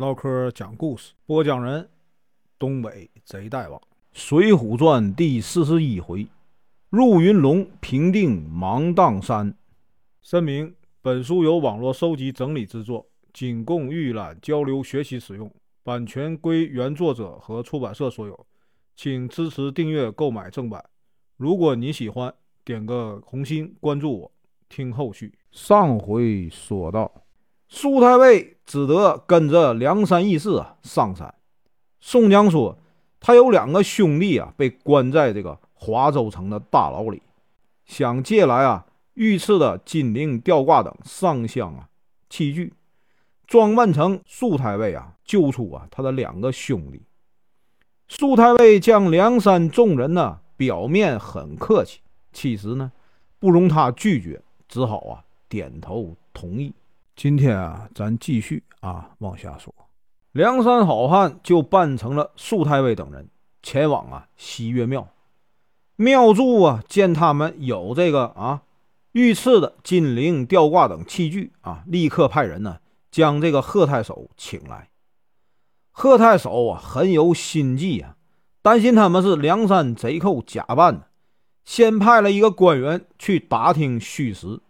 唠嗑讲故事，播讲人：东北贼大王，《水浒传》第四十一回：入云龙平定芒砀山。声明：本书由网络收集整理制作，仅供预览、交流、学习使用，版权归原作者和出版社所有，请支持订阅、购买正版。如果你喜欢，点个红心，关注我，听后续。上回说到。苏太尉只得跟着梁山义士啊上山。宋江说，他有两个兄弟啊，被关在这个华州城的大牢里，想借来啊御赐的金铃、吊挂等上香啊器具，装扮成苏太尉啊，救出啊他的两个兄弟。苏太尉将梁山众人呢，表面很客气，其实呢不容他拒绝，只好啊点头同意。今天啊，咱继续啊往下说。梁山好汉就扮成了苏太尉等人，前往啊西岳庙。庙祝啊见他们有这个啊御赐的金铃、吊挂等器具啊，立刻派人呢将这个贺太守请来。贺太守啊很有心计啊，担心他们是梁山贼寇假扮的，先派了一个官员去打听虚实。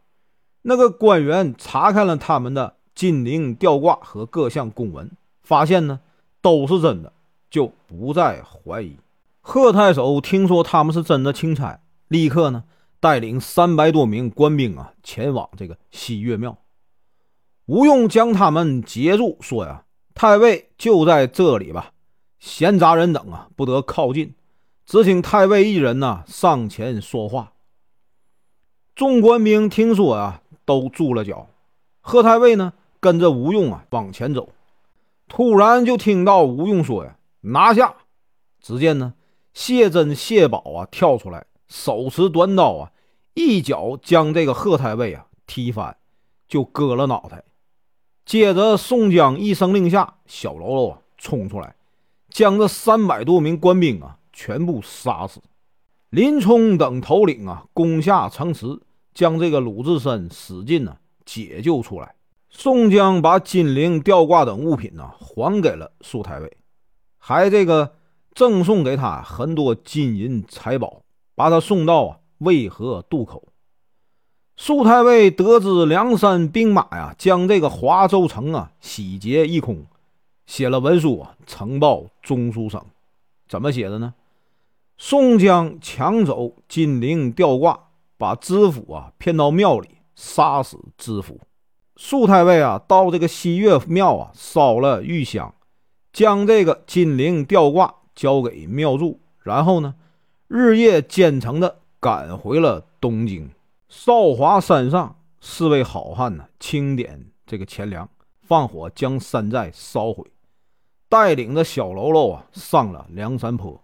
那个官员查看了他们的金铃吊挂和各项公文，发现呢都是真的，就不再怀疑。贺太守听说他们是真的钦差，立刻呢带领三百多名官兵啊前往这个西岳庙。吴用将他们截住，说呀：“太尉就在这里吧，闲杂人等啊不得靠近，只请太尉一人呢上前说话。”众官兵听说啊。都住了脚，贺太尉呢跟着吴用啊往前走，突然就听到吴用说呀：“拿下！”只见呢谢珍、谢宝啊跳出来，手持短刀啊，一脚将这个贺太尉啊踢翻，就割了脑袋。接着宋江一声令下，小喽啰啊冲出来，将这三百多名官兵啊全部杀死。林冲等头领啊攻下城池。将这个鲁智深使劲呢解救出来，宋江把金铃、吊挂等物品呢还给了苏太尉，还这个赠送给他很多金银财宝，把他送到渭河渡口。苏太尉得知梁山兵马呀将这个华州城啊洗劫一空，写了文书啊呈报中书省，怎么写的呢？宋江抢走金铃、吊挂。把知府啊骗到庙里，杀死知府。苏太尉啊到这个西岳庙啊烧了玉香，将这个金铃吊挂交给庙祝，然后呢日夜兼程的赶回了东京。少华山上，四位好汉呢清点这个钱粮，放火将山寨烧毁，带领着小喽啰啊上了梁山坡。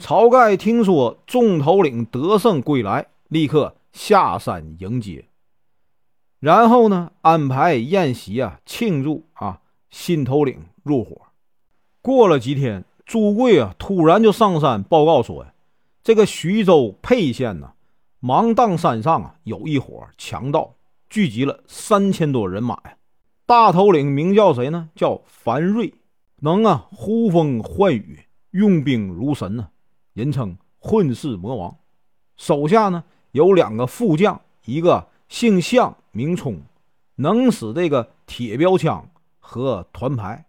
晁盖听说众头领得胜归来。立刻下山迎接，然后呢，安排宴席啊，庆祝啊新头领入伙。过了几天，朱贵啊突然就上山报告说呀，这个徐州沛县呢，芒砀山上啊有一伙强盗，聚集了三千多人马呀。大头领名叫谁呢？叫樊瑞，能啊呼风唤雨，用兵如神呢，人称混世魔王。手下呢。有两个副将，一个姓向名冲，能使这个铁标枪和团牌，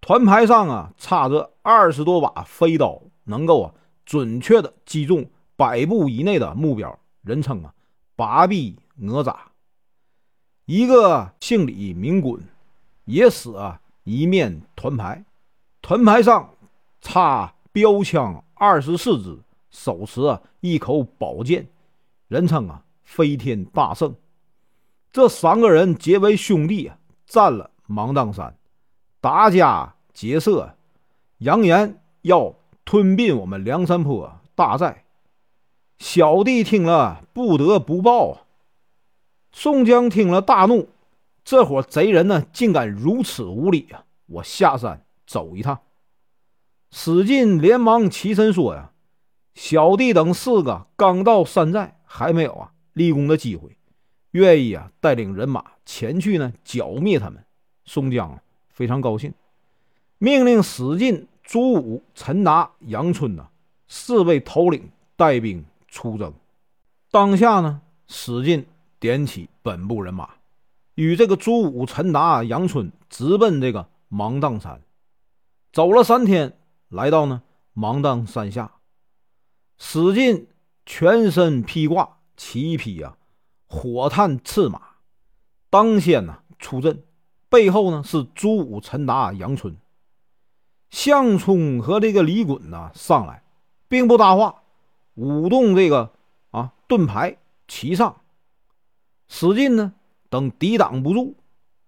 团牌上啊插着二十多把飞刀，能够啊准确的击中百步以内的目标，人称啊八臂哪吒。一个姓李名衮，也使啊一面团牌，团牌上插标枪二十四支，手持啊一口宝剑。人称啊，飞天大圣。这三个人结为兄弟啊，占了芒砀山，打家劫舍，扬言要吞并我们梁山坡大寨。小弟听了不得不报啊！宋江听了大怒，这伙贼人呢，竟敢如此无礼啊！我下山走一趟。史进连忙起身说呀：“小弟等四个刚到山寨。”还没有啊立功的机会，愿意啊带领人马前去呢剿灭他们。宋江非常高兴，命令史进、朱武、陈达、杨春呐四位头领带兵出征。当下呢，史进点起本部人马，与这个朱武、陈达、杨春直奔这个芒砀山。走了三天，来到呢芒砀山下，史进全身披挂，骑一匹啊火炭赤马，当先呢出阵。背后呢是朱武、陈达、杨春、项冲和这个李衮呢上来，并不搭话，舞动这个啊盾牌齐上。史进呢等抵挡不住，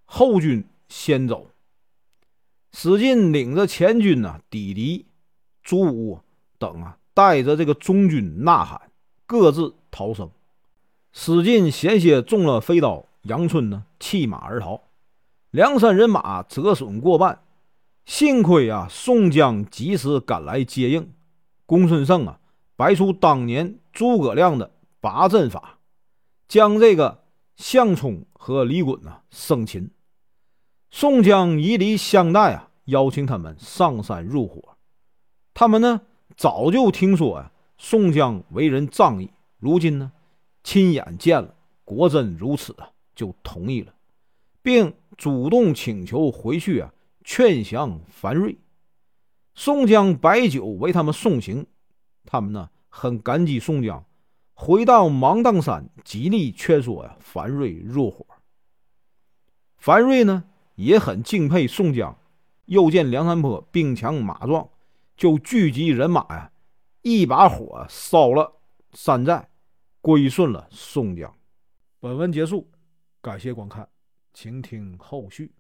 后军先走。史进领着前军呢抵敌，朱武等啊带着这个中军呐喊，各自逃生。史进险些中了飞刀，杨春呢弃马而逃。梁山人马折损过半，幸亏啊，宋江及时赶来接应。公孙胜啊，摆出当年诸葛亮的八阵法，将这个项冲和李衮啊生擒。宋江以礼相待啊，邀请他们上山入伙。他们呢，早就听说啊，宋江为人仗义，如今呢，亲眼见了，果真如此啊，就同意了，并。主动请求回去啊，劝降樊瑞。宋江摆酒为他们送行，他们呢很感激宋江。回到芒砀山，极力劝说呀樊瑞入伙。樊瑞呢也很敬佩宋江，又见梁山泊兵强马壮，就聚集人马呀，一把火烧了山寨，归顺了宋江。本文结束，感谢观看。请听后续。